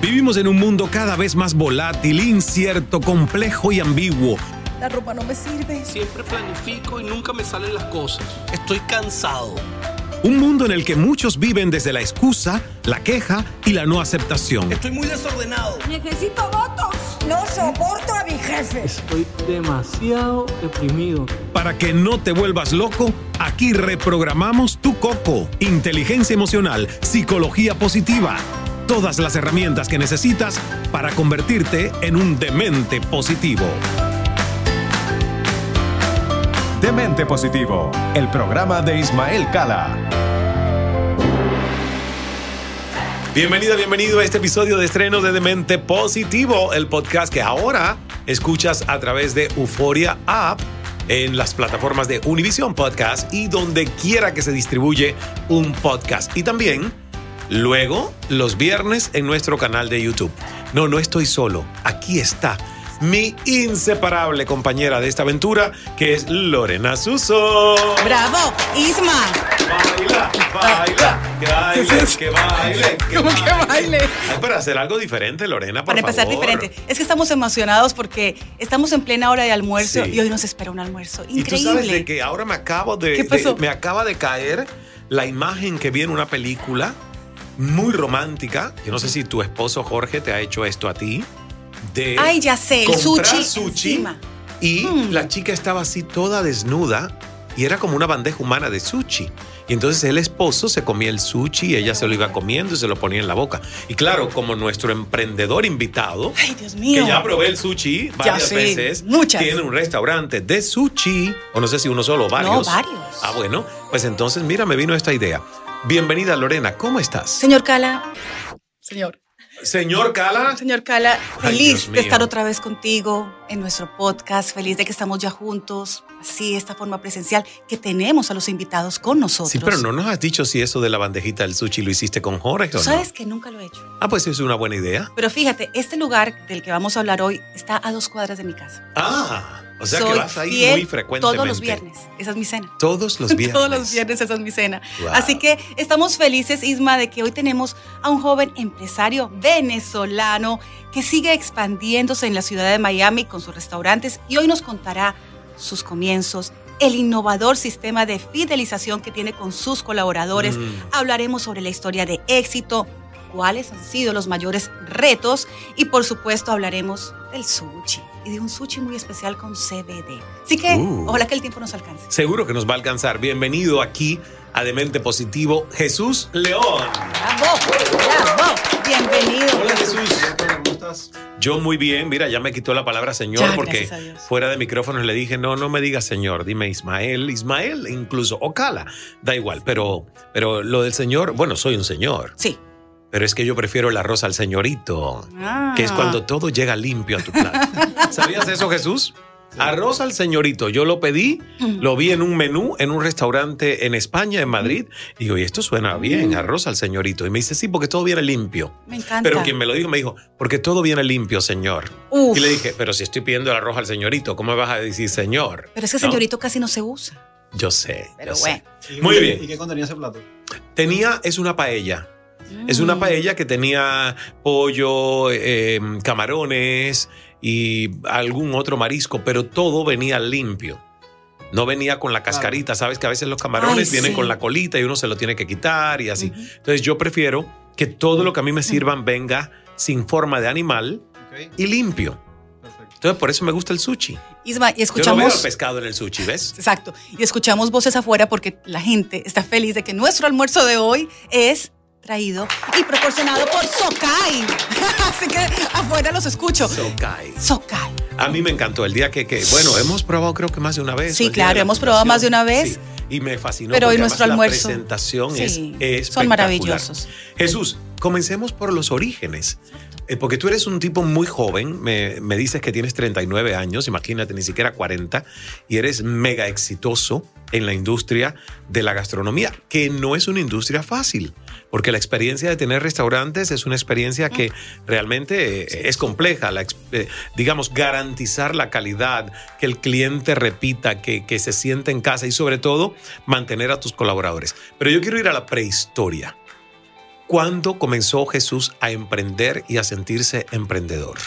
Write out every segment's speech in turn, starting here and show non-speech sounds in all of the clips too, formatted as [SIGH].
Vivimos en un mundo cada vez más volátil, incierto, complejo y ambiguo. La ropa no me sirve. Siempre planifico y nunca me salen las cosas. Estoy cansado. Un mundo en el que muchos viven desde la excusa, la queja y la no aceptación. Estoy muy desordenado. Necesito votos. No soporto a mi jefe. Estoy demasiado deprimido. Para que no te vuelvas loco, aquí reprogramamos tu coco. Inteligencia emocional, psicología positiva. Todas las herramientas que necesitas para convertirte en un demente positivo. Demente Positivo, el programa de Ismael Cala. Bienvenida, bienvenido a este episodio de estreno de Demente Positivo, el podcast que ahora escuchas a través de Euforia App en las plataformas de Univision Podcast y donde quiera que se distribuye un podcast. Y también luego los viernes en nuestro canal de YouTube. No, no estoy solo. Aquí está mi inseparable compañera de esta aventura, que es Lorena Suso. ¡Bravo! ¡Isma! Que baile, que baile. que ¿Cómo que baile? Ay, para hacer algo diferente, Lorena, por Para empezar favor. diferente. Es que estamos emocionados porque estamos en plena hora de almuerzo Sí. y hoy nos espera un almuerzo Y tú increíble. sabes de que ahora me acabo de, ¿Qué pasó? de- me acaba de caer la imagen que vi en una película muy romántica. Yo no sé si tu esposo Jorge te ha hecho esto a ti. De Ay, ya sé, el sushi, sushi encima. y Mm. la chica estaba así toda desnuda y era como una bandeja humana de sushi. Y entonces el esposo se comía el sushi y ella se lo iba comiendo y se lo ponía en la boca. Y claro, como nuestro emprendedor invitado, Ay, Dios mío. que ya probé el sushi varias sé, veces. muchas. Tiene un restaurante de sushi, o no sé si uno solo o varios. No, varios. Ah, bueno, pues entonces mira, me vino esta idea. Bienvenida Lorena, ¿cómo estás? Señor Cala. Señor. Señor Cala. Señor Cala, feliz de estar otra vez contigo en nuestro podcast, feliz de que estamos ya juntos, así, esta forma presencial, que tenemos a los invitados con nosotros. Sí, pero no nos has dicho si eso de la bandejita del sushi lo hiciste con Jorge Tú o no. sabes que nunca lo he hecho. Ah, pues es una buena idea. Pero fíjate, este lugar del que vamos a hablar hoy está a dos cuadras de mi casa. Ah, o sea que Soy vas ahí muy frecuentemente. Todos los viernes. Esa es mi cena. Todos los [LAUGHS] viernes. Todos los viernes esa es mi cena. Wow. Así que estamos felices, Isma, de que hoy tenemos a un joven empresario venezolano que sigue expandiéndose en la ciudad de Miami con sus restaurantes y hoy nos contará sus comienzos, el innovador sistema de fidelización que tiene con sus colaboradores. Mm. Hablaremos sobre la historia de éxito, cuáles han sido los mayores retos y por supuesto hablaremos del sushi y de un sushi muy especial con CBD. Así que Uh. ojalá que el tiempo nos alcance. Seguro que nos va a alcanzar. Bienvenido aquí a Demente Positivo, Jesús León. ¡Bravo! ¡Bravo! Bienvenido. Hola Jesús. Yo muy bien, mira, ya me quitó la palabra señor Ya, porque fuera de micrófonos le dije, no, no me digas señor, dime Ismael, Ismael, incluso Ocala, da igual, pero, pero lo del señor, bueno, soy un señor, Sí. Pero es que yo prefiero el arroz al señorito, Ah. que es cuando todo llega limpio a tu plato. [LAUGHS] ¿Sabías eso, Jesús? Arroz al señorito, yo lo pedí, lo vi en un menú en un restaurante en España, en Madrid, y digo, y esto suena bien, arroz al señorito. Y me dice, sí, porque todo viene limpio. Me encanta. Pero quien me lo dijo me dijo, porque todo viene limpio, señor. Uf. Y le dije, pero si estoy pidiendo el arroz al señorito, ¿cómo me vas a decir señor? Pero es que ¿No? señorito casi no se usa. Yo sé. Pero yo bueno. sé. Muy bien. ¿Y qué contenía ese plato? Tenía, es una paella. Es una Mm. paella que tenía pollo, eh, camarones y algún otro marisco, pero todo venía limpio. No venía con la cascarita, sabes que a veces los camarones Ay, vienen sí. con la colita y uno se lo tiene que quitar y así. Ujú. Entonces yo prefiero que todo lo que a mí me sirvan venga sin forma de animal y limpio. Entonces por eso me gusta el sushi. Isma, y Yo no veo escuchamos. pescado en el sushi, ¿ves? Exacto. Y escuchamos voces afuera porque la gente está feliz de que nuestro almuerzo de hoy es traído y proporcionado por Sokai. [LAUGHS] Así que afuera los escucho. Sokai. Sokai. A mí me encantó el día que, que, bueno, hemos probado creo que más de una vez. Sí, claro, hemos probado más de una vez. Sí. y me fascinó. Pero hoy nuestro almuerzo. La presentación Sí, es son espectacular. maravillosos. Jesús, comencemos por los orígenes. Eh, porque tú eres un tipo muy joven, me, me dices que tienes 39 años, imagínate, ni siquiera 40, y eres mega exitoso en la industria de la gastronomía, que no es una industria fácil, porque la experiencia de tener restaurantes es una experiencia que realmente eh, es compleja, la eh, digamos, garantizar la calidad, que el cliente repita, que, que se siente en casa y sobre todo mantener a tus colaboradores. Pero yo quiero ir a la prehistoria. ¿Cuándo comenzó Jesús a emprender y a sentirse emprendedor?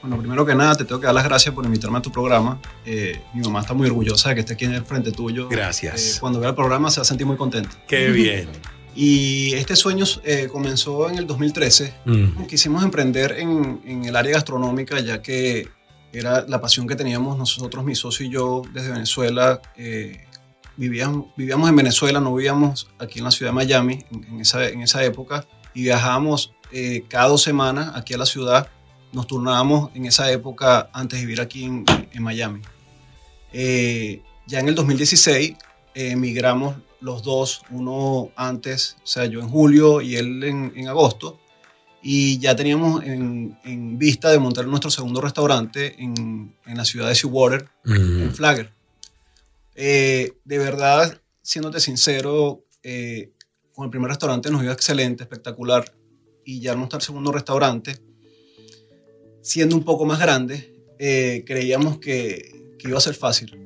Bueno, primero que nada, te tengo que dar las gracias por invitarme a tu programa. Eh, mi mamá está muy orgullosa de que esté aquí en el frente tuyo. Gracias. Eh, cuando vea el programa se va a sentir muy contenta. Qué bien. [LAUGHS] Y este sueño eh, comenzó en el 2013. Mm. Quisimos emprender en, en el área gastronómica, ya que era la pasión que teníamos nosotros, mi socio y yo, desde Venezuela. Vivíamos, vivíamos en Venezuela, no vivíamos aquí en la ciudad de Miami en, en esa, en esa época. Y viajábamos eh, cada dos semanas aquí a la ciudad. Nos turnábamos en esa época antes de vivir aquí en, en Miami. Eh, ya en el 2016 eh, emigramos los dos, uno antes, o sea, yo en julio y él en, en agosto, y ya teníamos en, en vista de montar nuestro segundo restaurante en, en la ciudad de Seawater, Mm. en Flagger. Eh, de verdad, siéndote sincero, eh, con el primer restaurante nos iba excelente, espectacular, y ya al montar el segundo restaurante, siendo un poco más grande, eh, creíamos que, que iba a ser fácil.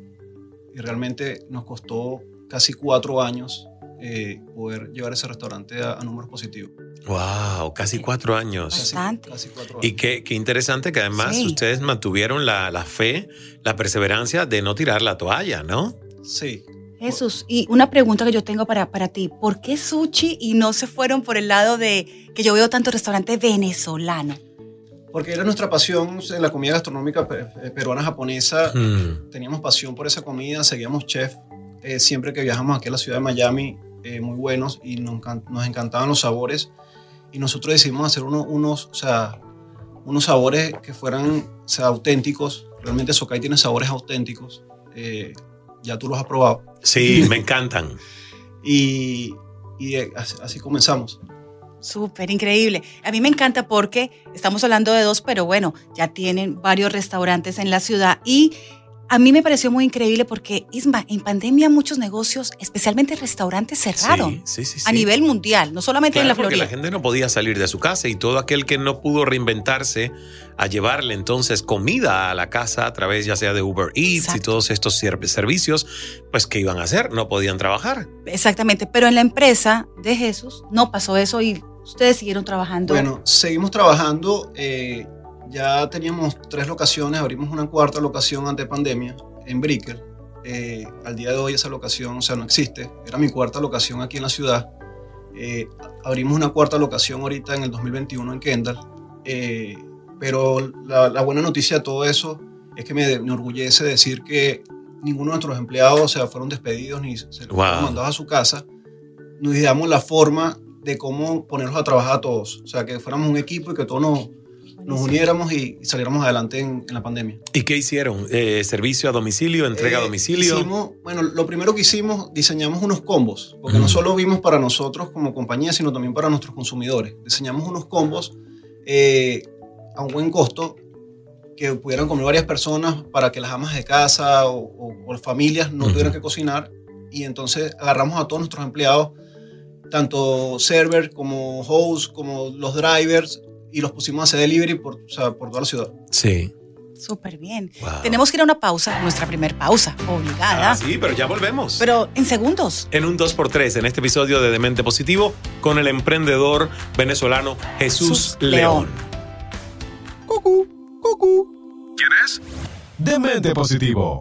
Y realmente nos costó casi cuatro años eh, poder llevar ese restaurante a, a números positivos. Wow, casi cuatro años. Casi, Bastante. casi cuatro años. Y qué, qué interesante que además Sí. ustedes mantuvieron la, la fe, la perseverancia de no tirar la toalla, ¿no? Sí. Jesús, y una pregunta que yo tengo para, para ti. ¿Por qué sushi y no se fueron por el lado de que yo veo tanto restaurante venezolano? Porque era nuestra pasión en la comida gastronómica eh, peruana-japonesa. Mm. Teníamos pasión por esa comida, seguíamos chef. eh, siempre que viajamos aquí a la ciudad de Miami, eh, muy buenos y nos, nos encantaban los sabores. Y nosotros decidimos hacer uno- unos, o sea, unos sabores que fueran o sea, auténticos. Realmente Sokai tiene sabores auténticos. eh, ya tú los has probado. Sí, [LAUGHS] me encantan. Y, y eh, así, así comenzamos. Súper increíble. A mí me encanta porque estamos hablando de dos, pero bueno, ya tienen varios restaurantes en la ciudad y a mí me pareció muy increíble porque, Isma, en pandemia muchos negocios, especialmente restaurantes, cerraron Sí, sí, sí, a nivel mundial, no solamente en la porque Florida. la gente no podía salir de su casa y todo aquel que no pudo reinventarse a llevarle entonces comida a la casa a través ya sea de Uber Eats y todos estos ser- servicios, pues ¿qué iban a hacer? No podían trabajar. Exactamente, pero en la empresa de Jesús no pasó eso y ustedes siguieron trabajando. Bueno, seguimos trabajando. eh, ya teníamos tres locaciones, abrimos una cuarta locación ante pandemia en Brickell. Eh, al día de hoy esa locación, o sea, no existe. Era mi cuarta locación aquí en la ciudad. Eh, abrimos una cuarta locación ahorita en el 2021 en Kendall. Eh, pero la, la buena noticia de todo eso es que me, me enorgullece decir que ninguno de nuestros empleados o sea, fueron despedidos ni se Wow. fueron mandados a su casa. Nos ideamos la forma de cómo ponerlos a trabajar a todos. O sea, que fuéramos un equipo y que todos nos, nos uniéramos y, saliéramos adelante en, en la pandemia. ¿Y qué hicieron? Eh, ¿Servicio a domicilio? ¿Entrega a Eh, domicilio? hicimos- bueno, lo primero que hicimos, diseñamos unos combos, porque Mm. no solo vimos para nosotros como compañía, sino también para nuestros consumidores. Diseñamos unos combos eh, a un buen costo que pudieran comer varias personas para que las amas de casa o, o- o familias no tuvieran que cocinar. Y entonces agarramos a todos nuestros empleados, tanto server como host, como los drivers, y los pusimos a hacer delivery por, o sea, por toda la ciudad. Sí. Súper bien. Wow. Tenemos que ir a una pausa, nuestra primer pausa, obligada, Ah, sí, pero ya volvemos. pero en segundos. en un 2x3 en este episodio de Demente Positivo con el emprendedor venezolano Jesús Jesús León. León. Demente Positivo.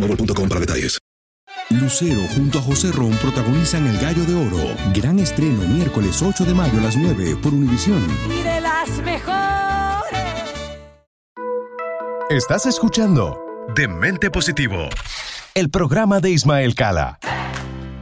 boostmobile.com para detalles. Lucero junto a José Ron protagonizan El Gallo de Oro. Gran estreno miércoles 8 de mayo a las 9 por Univisión. Y de las mejores. Estás escuchando Demente Positivo, el programa de Ismael Cala.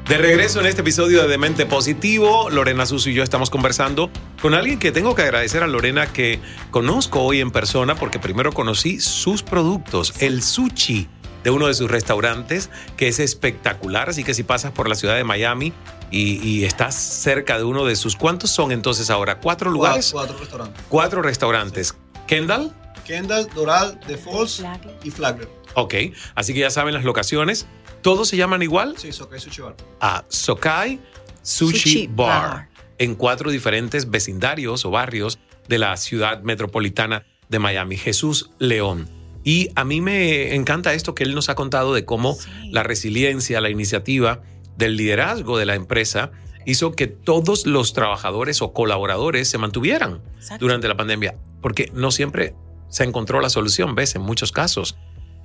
De regreso en este episodio de Demente Positivo, Lorena Suso y yo estamos conversando con alguien que tengo que agradecer a Lorena que conozco hoy en persona porque primero conocí sus productos, el sushi de uno de sus restaurantes, que es espectacular. Así que si pasas por la ciudad de Miami y, estás cerca de uno de sus, ¿cuántos son entonces ahora? ¿Cuatro lugares? Cuatro, restaurantes. Cuatro restaurantes. ¿Kendall? Kendall, Doral, The Falls y Flagler. Ok, así que ya saben las locaciones. ¿Todos se llaman igual? Sí, Sokai Sushi Bar. Ah, Sokai Sushi, Bar. En cuatro diferentes vecindarios o barrios de la ciudad metropolitana de Miami. Jesús León. Y a mí me encanta esto que él nos ha contado de cómo la resiliencia, la iniciativa del liderazgo de la empresa hizo que todos los trabajadores o colaboradores se mantuvieran durante la pandemia, porque no siempre se encontró la solución, ves, en muchos casos.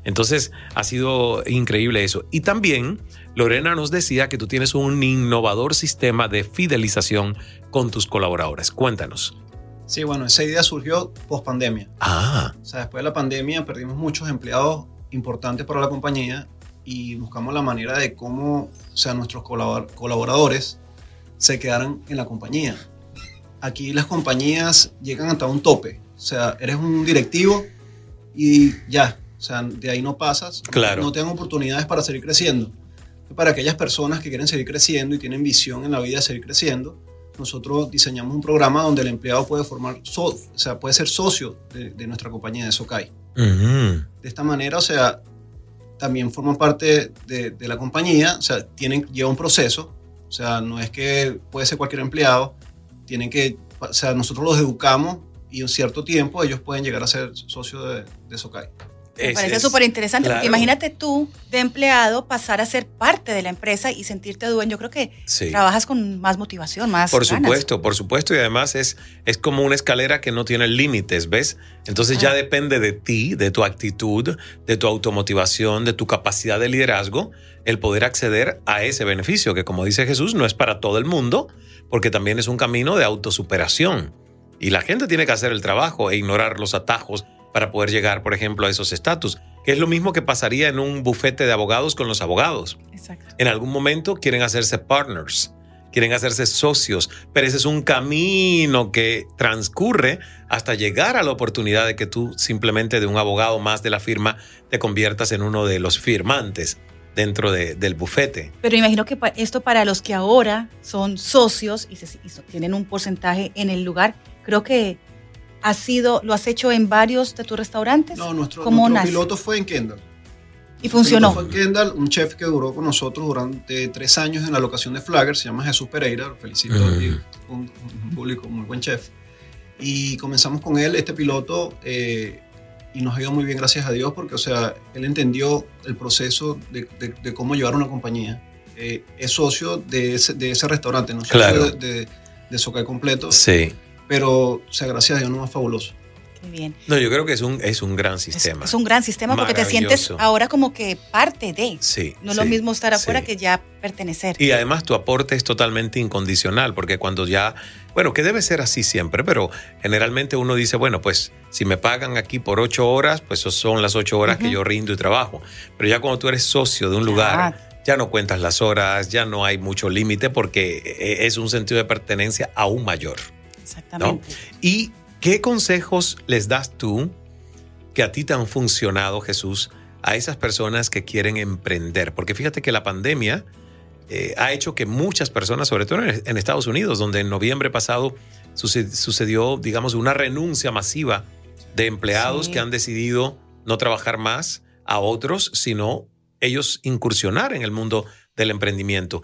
Entonces ha sido increíble eso. Y también Lorena nos decía que tú tienes un innovador sistema de fidelización con tus colaboradores. Cuéntanos. Sí, bueno, esa idea surgió post pandemia. Ah. O sea, después de la pandemia perdimos muchos empleados importantes para la compañía y buscamos la manera de cómo, o sea, nuestros colaboradores se quedaran en la compañía. Aquí las compañías llegan hasta un tope. O sea, eres un directivo y ya. O sea, de ahí no pasas. Claro. No te dan oportunidades para seguir creciendo. Para aquellas personas que quieren seguir creciendo y tienen visión en la vida de seguir creciendo, nosotros diseñamos un programa donde el empleado puede formar, o sea, puede ser socio de, nuestra compañía de Sokai. De esta manera, o sea, también forma parte de, la compañía, o sea, tienen, lleva un proceso, o sea, no es que puede ser cualquier empleado, tienen que, o sea, nosotros los educamos y en cierto tiempo ellos pueden llegar a ser socios de, de Sokai. Me parece súper interesante, porque imagínate tú, de empleado, pasar a ser parte de la empresa y sentirte dueño. Yo creo que trabajas con más motivación, más. Por supuesto, por supuesto. Y además es, es como una escalera que no tiene límites, ¿ves? Entonces ya depende de ti, de tu actitud, de tu automotivación, de tu capacidad de liderazgo, el poder acceder a ese beneficio, que como dice Jesús, no es para todo el mundo, porque también es un camino de autosuperación. Y la gente tiene que hacer el trabajo e ignorar los atajos para poder llegar, por ejemplo, a esos estatus, que es lo mismo que pasaría en un bufete de abogados con los abogados. Exacto. En algún momento quieren hacerse partners, quieren hacerse socios, pero ese es un camino que transcurre hasta llegar a la oportunidad de que tú simplemente de un abogado más de la firma te conviertas en uno de los firmantes dentro del bufete. Pero imagino que esto para los que ahora son socios y, y tienen un porcentaje en el lugar, creo que ¿Has sido, ¿Lo has hecho en varios de tus restaurantes? No, nuestro, nuestro piloto fue en Kendall. ¿Y funcionó? Fue en Kendall, un chef que duró con nosotros durante tres años en la locación de Flagger, se llama Jesús Pereira, lo felicito, un, público, muy buen chef. Y comenzamos con él, este piloto, eh, y nos ha ido muy bien, gracias a Dios, porque, o sea, él entendió el proceso de, cómo llevar una compañía. Eh, es socio de ese, de ese restaurante, no socio claro. de, de, completo. Sí pero, o sea, gracias a Dios no más fabuloso. Qué bien. No, yo creo que es un, es un gran sistema. Es, un gran sistema porque te sientes ahora como que parte de. Sí. No es lo mismo estar afuera que ya pertenecer. Y además tu aporte es totalmente incondicional, porque cuando ya, bueno, que debe ser así siempre, pero generalmente uno dice, bueno, pues si me pagan aquí por ocho horas, pues son las ocho horas que yo rindo y trabajo. Pero ya cuando tú eres socio de un lugar, ya no cuentas las horas, ya no hay mucho límite porque e, es un sentido de pertenencia aún mayor. Exactamente. ¿Y qué consejos les das tú que a ti te han funcionado, Jesús, a esas personas que quieren emprender? Porque fíjate que la pandemia eh, ha hecho que muchas personas, sobre todo en Estados Unidos, donde en noviembre pasado sucedió, digamos, una renuncia masiva de empleados que han decidido no trabajar más a otros, sino ellos incursionar en el mundo del emprendimiento.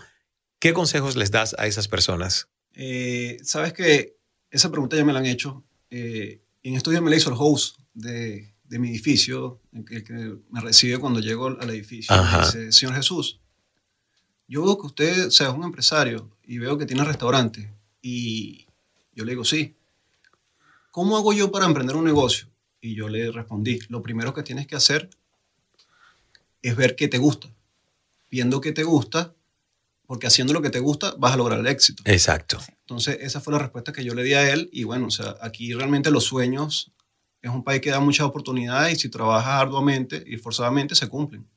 ¿Qué consejos les das a esas personas? Eh, Sabes que esa pregunta ya me la han hecho. Eh, en estos días me la hizo el host de, de mi edificio, el que, me recibe cuando llego al edificio. Ajá. dice, señor Jesús, yo veo que usted sea, es un empresario y veo que tiene restaurante. Y yo le digo, sí. ¿Cómo hago yo para emprender un negocio? Y yo le respondí, lo primero que tienes que hacer es ver qué te gusta. Viendo qué te gusta, porque haciendo lo que te gusta vas a lograr el éxito. Exacto. Entonces, esa fue la respuesta que yo le di a él. Y bueno, o sea, aquí realmente los sueños es un país que da muchas oportunidades y si trabajas arduamente y forzadamente se cumplen.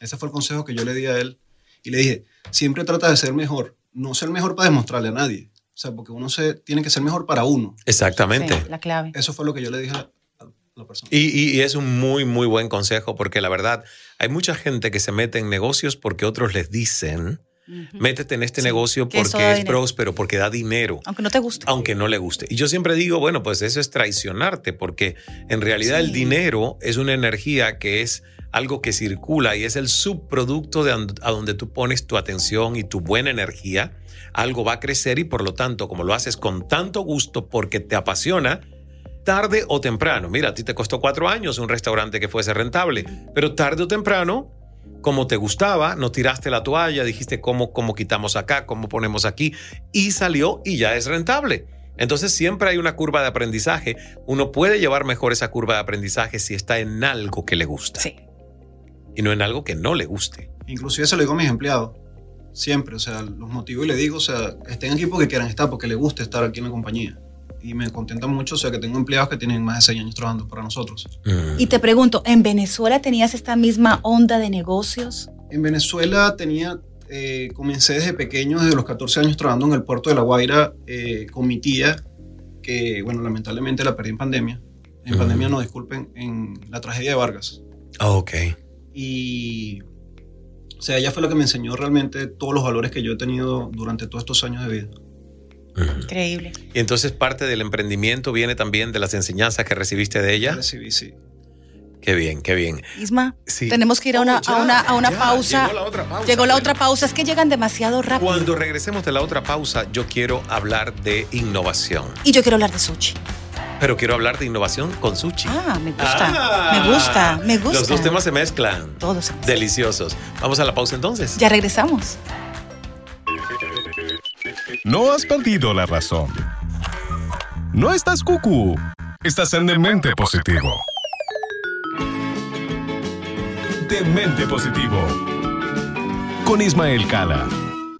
Ese fue el consejo que yo le di a él. Y le dije, siempre trata de ser mejor. No ser mejor para demostrarle a nadie. O sea, porque uno se, tiene que ser mejor para uno. Exactamente. Sí, la clave. Eso fue lo que yo le dije a la persona. Y, y- y es un muy, muy buen consejo porque la verdad, hay mucha gente que se mete en negocios porque otros les dicen, Métete en este Sí, negocio porque es próspero, porque da dinero. Aunque no te guste. aunque no le guste. Y yo siempre digo, bueno, pues eso es traicionarte, porque en realidad Sí. el dinero es una energía que es algo que circula y es el subproducto de a donde tú pones tu atención y tu buena energía. Algo va a crecer y por lo tanto, como lo haces con tanto gusto porque te apasiona, tarde o temprano, mira, a ti te costó cuatro años un restaurante que fuese rentable, pero tarde o temprano como te gustaba, no tiraste la toalla, dijiste cómo, cómo quitamos acá, cómo ponemos aquí, y salió y ya es rentable. Entonces siempre hay una curva de aprendizaje. Uno puede llevar mejor esa curva de aprendizaje si está en algo que le gusta Sí. y no en algo que no le guste. Inclusive se lo digo a mis empleados. Siempre, o sea, los motivo y le digo, o sea, estén aquí porque quieran estar, porque les gusta estar aquí en la compañía. Y me contenta mucho, o sea, que tengo empleados que tienen más de seis años trabajando para nosotros. Mm. Y te pregunto, ¿en Venezuela tenías esta misma onda de negocios? En Venezuela tenía, eh, comencé desde pequeño, desde los 14 años, trabajando en el puerto de La Guaira eh, con mi tía, que, bueno, lamentablemente la perdí en pandemia. En Mm. pandemia, no, disculpen, en la tragedia de Vargas. Ah, ok. Y, o sea, ella fue la que me enseñó realmente todos los valores que yo he tenido durante todos estos años de vida. Increíble. Y entonces parte del emprendimiento viene también de las enseñanzas que recibiste de ella. Recibí, sí. Qué bien, qué bien. Isma, Sí. tenemos que ir a una, Oh, ya, a una, a una ya, pausa. Llegó la otra pausa. Llegó la otra pausa. Es que llegan demasiado rápido. Cuando regresemos de la otra pausa, yo quiero hablar de innovación. Y yo quiero hablar de sushi. Pero quiero hablar de innovación con sushi. Ah, me gusta. Ah. Me gusta, me gusta. Los dos temas se mezclan. Todos. Deliciosos. Vamos a la pausa entonces. Ya regresamos. No has perdido la razón. No estás cucú. Estás en Demente Positivo. Demente Positivo. Con Ismael Cala.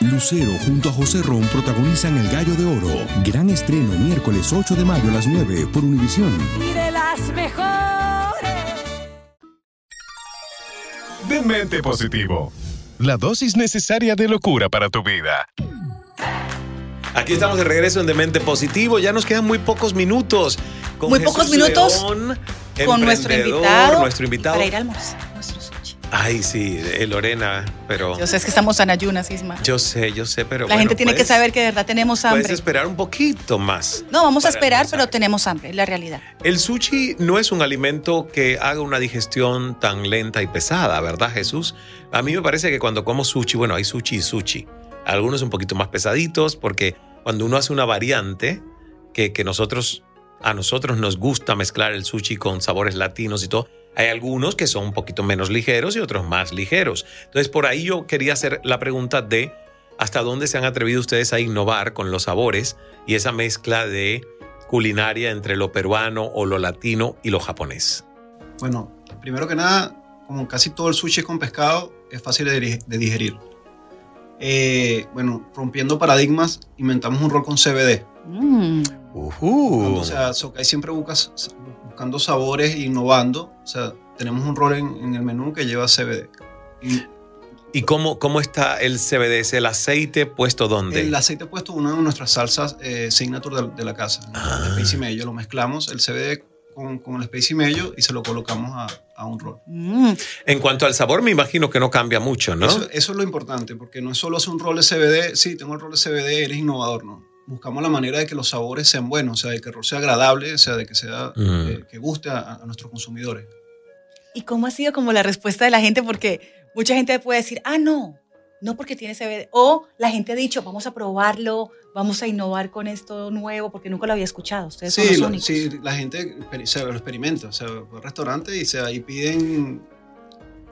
Lucero junto a José Ron protagonizan El Gallo de Oro. Gran estreno miércoles 8 de mayo a las 9 por Univisión. Y de las mejores. Demente Positivo. La dosis necesaria de locura para tu vida. Aquí estamos de regreso en Demente Positivo. Ya nos quedan muy pocos minutos. Con Muy pocos minutos León, Con nuestro invitado. Nuestro invitado. Para ir a almorzar nuestro sushi. Ay, sí, eh, Lorena, pero. Yo sé es que estamos en ayunas, Isma. Yo sé, yo sé, pero. La gente tiene que saber que de verdad tenemos hambre. Puedes esperar un poquito más. No, vamos a esperar, pero tenemos hambre, es la realidad. El sushi no es un alimento que haga una digestión tan lenta y pesada, ¿verdad, Jesús? A mí me parece que cuando como sushi, bueno, hay sushi y sushi. Algunos un poquito más pesaditos, porque cuando uno hace una variante, que, que nosotros, a nosotros nos gusta mezclar el sushi con sabores latinos y todo, hay algunos que son un poquito menos ligeros y otros más ligeros. Entonces, por ahí yo quería hacer la pregunta de hasta dónde se han atrevido ustedes a innovar con los sabores y esa mezcla de culinaria entre lo peruano o lo latino y lo japonés. Bueno, primero que nada, como casi todo el sushi es con pescado, es fácil de, digerir. Eh, bueno, rompiendo paradigmas, inventamos un rol con CBD. Uh. O sea, Sokai siempre busca, buscando sabores innovando. O sea, tenemos un rol en, en el menú que lleva CBD. Y ¿Y cómo, cómo está el CBD? ¿Es el aceite puesto dónde? el aceite puesto una de nuestras salsas eh, signature de, de la casa, Ah. el Space y Mayo. Lo mezclamos, el CBD con, con el Space y Mayo y se lo colocamos a, a un rol. Mm, En cuanto al sabor, me imagino que no cambia mucho, ¿no? Eso, eso es lo importante, porque no es solo hacer un rol de CBD, sí, tengo el rol de CBD, eres innovador, ¿no? Buscamos la manera de que los sabores sean buenos, o sea, de que el rol sea agradable, o sea, de que sea, Mm. eh, que guste a, a nuestros consumidores. ¿Y cómo ha sido como la respuesta de la gente? Porque mucha gente puede decir, ah, no, no porque tiene CBD. O la gente ha dicho, vamos a probarlo, vamos a innovar con esto nuevo, porque nunca lo había escuchado. Ustedes son Sí, los lo- únicos. sí, la gente se lo experimenta, o sea, va al restaurante y, se, ahí piden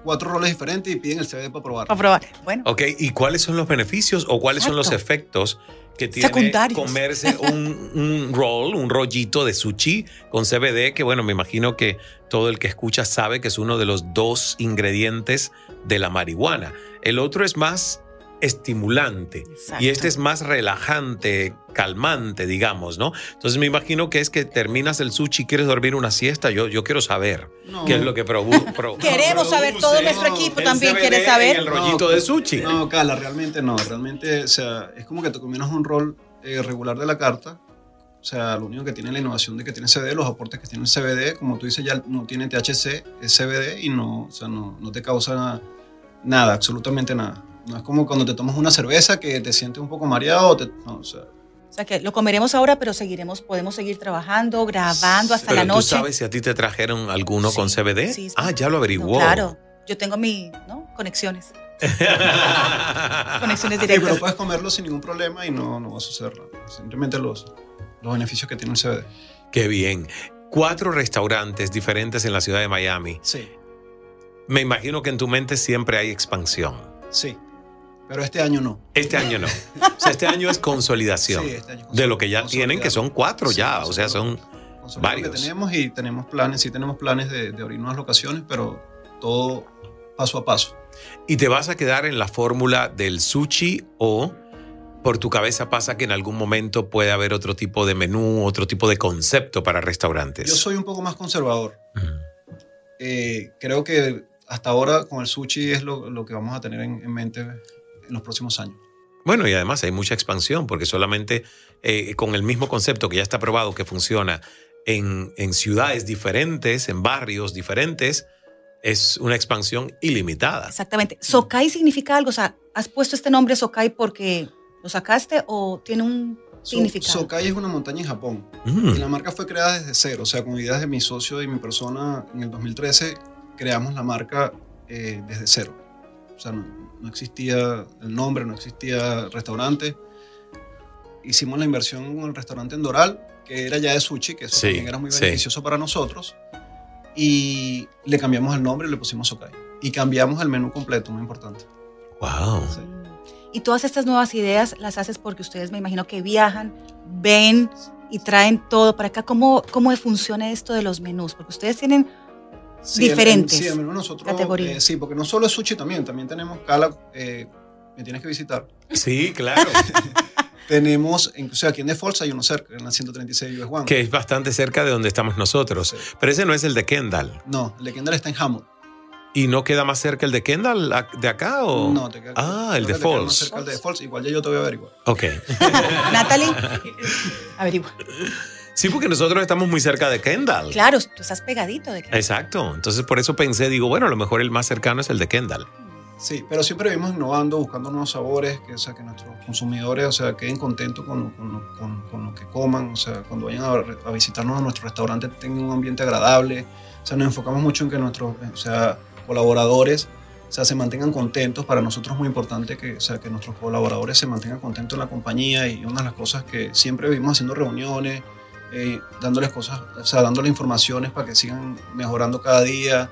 cuatro roles diferentes y piden el CBD para probar. Para probar. Bueno, Ok, ¿y cuáles son los beneficios o cuáles son los efectos que tiene Secundarios. comerse un, un roll, un rollito de sushi con CBD? Que bueno, me imagino que todo el que escucha sabe que es uno de los dos ingredientes de la marihuana. El otro es más estimulante Exacto. y este es más relajante, calmante, digamos, ¿no? Entonces me imagino que es que terminas el sushi y quieres dormir una siesta. Yo, yo quiero saber No. qué es lo que produ- [LAUGHS] pro- queremos saber, todo produce nuestro equipo también quiere saber. el rollito de sushi. No, Carla, realmente no. Realmente, o sea, es como que te combinas un rol eh, regular de la carta. O sea, lo único que tiene la innovación de que tiene CBD, los aportes que tiene el CBD, como tú dices, ya no tiene THC, es CBD y no, o sea, no, no te causa nada, absolutamente nada. No es como cuando te tomas una cerveza que te sientes un poco mareado. o te- no, o sea, O sea que lo comeremos ahora, pero seguiremos, podemos seguir trabajando, grabando hasta Pero la tú noche. sabes si a ti te trajeron alguno Sí, con CBD. sí, sí. Ah, ya lo No, averiguó. claro, yo tengo mi ¿no? conexiones. [LAUGHS] Conexiones sí, pero directas. puedes comerlo sin ningún problema y no, no va a suceder nada. Simplemente los, los beneficios que tiene el CBD. Qué bien. Cuatro restaurantes diferentes en la ciudad de Miami. Sí, Me imagino que en tu mente siempre hay expansión. sí. Pero este año no. Este año no. O sea, este año es consolidación. [LAUGHS] Sí, este año de lo que ya tienen, que son cuatro Sí, ya. O sea, son varios. que tenemos y tenemos planes, sí tenemos planes de, de abrir nuevas locaciones, pero todo paso a paso. ¿Y te vas a quedar en la fórmula del sushi o por tu cabeza pasa que en algún momento puede haber otro tipo de menú, otro tipo de concepto para restaurantes? Yo soy un poco más conservador. Mm. Eh, creo que hasta ahora con el sushi es lo, lo que vamos a tener en, en mente en los próximos años. Bueno, y además hay mucha expansión porque solamente eh, con el mismo concepto que ya está probado que funciona en, en ciudades diferentes, en barrios diferentes, es una expansión ilimitada. Exactamente. Sokai significa algo, o sea, ¿has puesto este nombre Sokai porque lo sacaste o tiene un So- significado? Sokai es una montaña en Japón. Mm. Y la marca fue creada desde cero, o sea, con ideas de mi socio y mi persona en el 2013 creamos la marca eh, desde cero. O sea, no, no existía el nombre, no existía restaurante. Hicimos la inversión en el restaurante en Doral, que era ya de sushi, que eso Sí, también era muy sí. beneficioso para nosotros. Y le cambiamos el nombre y le pusimos Sokai. Y cambiamos el menú completo, muy importante. Wow. Sí. Y todas estas nuevas ideas las haces porque ustedes me imagino que viajan, ven y traen todo para acá. ¿Cómo, cómo funciona esto de los menús? Porque ustedes tienen Sí, el- el- Diferentes sí, el menú nosotros. categorías. eh, sí, porque no solo es sushi también, también tenemos cala. eh, me tienes que visitar. Sí, [LAUGHS] claro. Tenemos, en- o sea, aquí en The Falls hay uno cerca, en la 136 US One. que es bastante cerca de donde estamos nosotros. Sí. Pero ese no es el de Kendall. No, el de Kendall está en Hammond. ¿Y no queda más cerca el de Kendall de acá o...? No, te queda- Ah, el de queda más Falls. cerca el de Falls. Igual ya yo te voy a averiguar. Ok. [LAUGHS] Natalie. Averigua. Sí, porque nosotros estamos muy cerca de Kendall. Claro, tú estás pegadito de que Exacto. Entonces por eso pensé, digo, bueno, a lo mejor el más cercano es el de Kendall. Sí, pero siempre vivimos innovando, buscando nuevos sabores, que, o sea, que nuestros consumidores o sea, queden contentos con, lo- con, lo- con- con lo que coman. O sea, cuando vayan a, a visitarnos a nuestro restaurante tengan un ambiente agradable. O sea, nos enfocamos mucho en que nuestros o sea, colaboradores o sea, se mantengan contentos. Para nosotros es muy importante que, o sea, que nuestros colaboradores se mantengan contentos en la compañía y una de las cosas que siempre vivimos haciendo reuniones, eh, dándoles cosas, o sea, dándoles informaciones para que sigan mejorando cada día.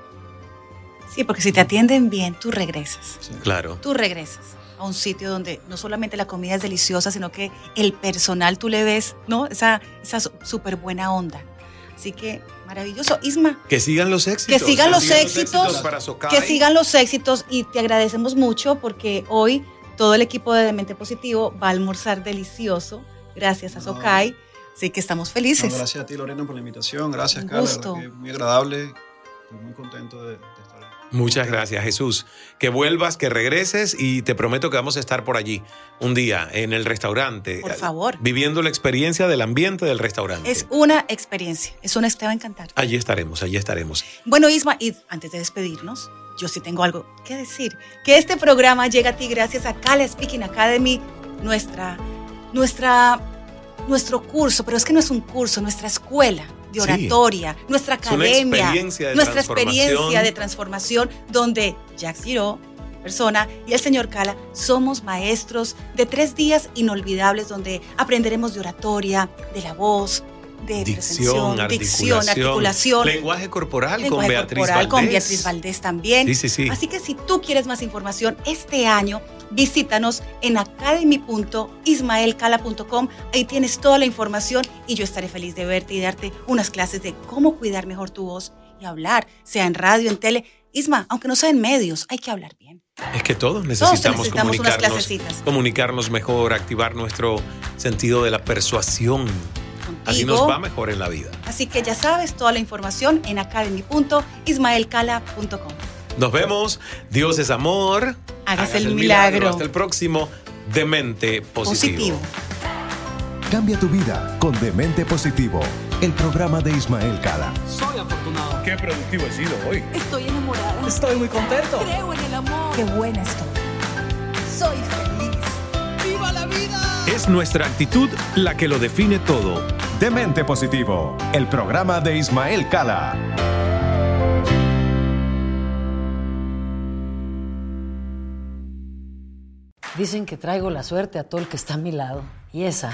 Sí, porque si te atienden bien, tú regresas. Sí. Claro. Tú regresas a un sitio donde no solamente la comida es deliciosa, sino que el personal tú le ves, ¿no? Esa, esa súper buena onda. Así que maravilloso. Isma, Que sigan los éxitos. Que sigan los éxitos, para Sokai. que sigan los éxitos y te agradecemos mucho porque hoy todo el equipo de Demente Positivo va a almorzar delicioso gracias a No. Sokai. Así que estamos No, felices. gracias a ti, Lorena, por la invitación. Gracias, Un Carla. gusto. que muy agradable. estoy muy contento de, de estar Muchas gracias, Jesús. Que vuelvas, que regreses y te prometo que vamos a estar por allí un día en el restaurante. Por favor. Viviendo la experiencia del ambiente del restaurante. Es una experiencia, es una te va a encantar. Allí estaremos, allí estaremos. Bueno, Isma, y antes de despedirnos, yo sí tengo algo que decir. Que este programa llega a ti gracias a Cala Speaking Academy, nuestra, nuestra, nuestro curso, pero es que no es un curso, nuestra escuela de Sí. oratoria, nuestra academia, experiencia nuestra experiencia de transformación, donde Jack Giro, persona, y el señor Cala somos maestros de tres días inolvidables donde aprenderemos de oratoria, de la voz, de Dicción, articulación, dicción, articulación, lenguaje corporal con lenguaje Beatriz corporal, Valdés. con Beatriz Valdés también. Sí, sí, sí. Así que si tú quieres más información este año, visítanos en academy.ismaelcala.com. Ahí tienes toda la información y yo estaré feliz de verte y darte unas clases de cómo cuidar mejor tu voz y hablar, sea en radio, en tele. Isma, aunque no sea en medios, hay que hablar bien. Es que todos necesitamos, necesitamos unas comunicarnos, clasecitas. comunicarnos mejor, activar nuestro sentido de la persuasión. Así nos va mejor en la vida. Así que ya sabes, toda la información en academy.ismaelcala.com. Nos vemos. Dios es amor. Hágase el milagro. Hasta el próximo. Demente positivo. Positivo. Cambia tu vida con Demente Positivo, el programa de Ismael Cala. Soy afortunado. Qué productivo he sido hoy. Estoy enamorada. Estoy muy contento. Creo en el amor. Qué buena estoy. Soy feliz. ¡Viva la vida! Es nuestra actitud la que lo define todo. Demente Positivo, el programa de Ismael Cala. Dicen que traigo la suerte a todo el que está a mi lado. Y esa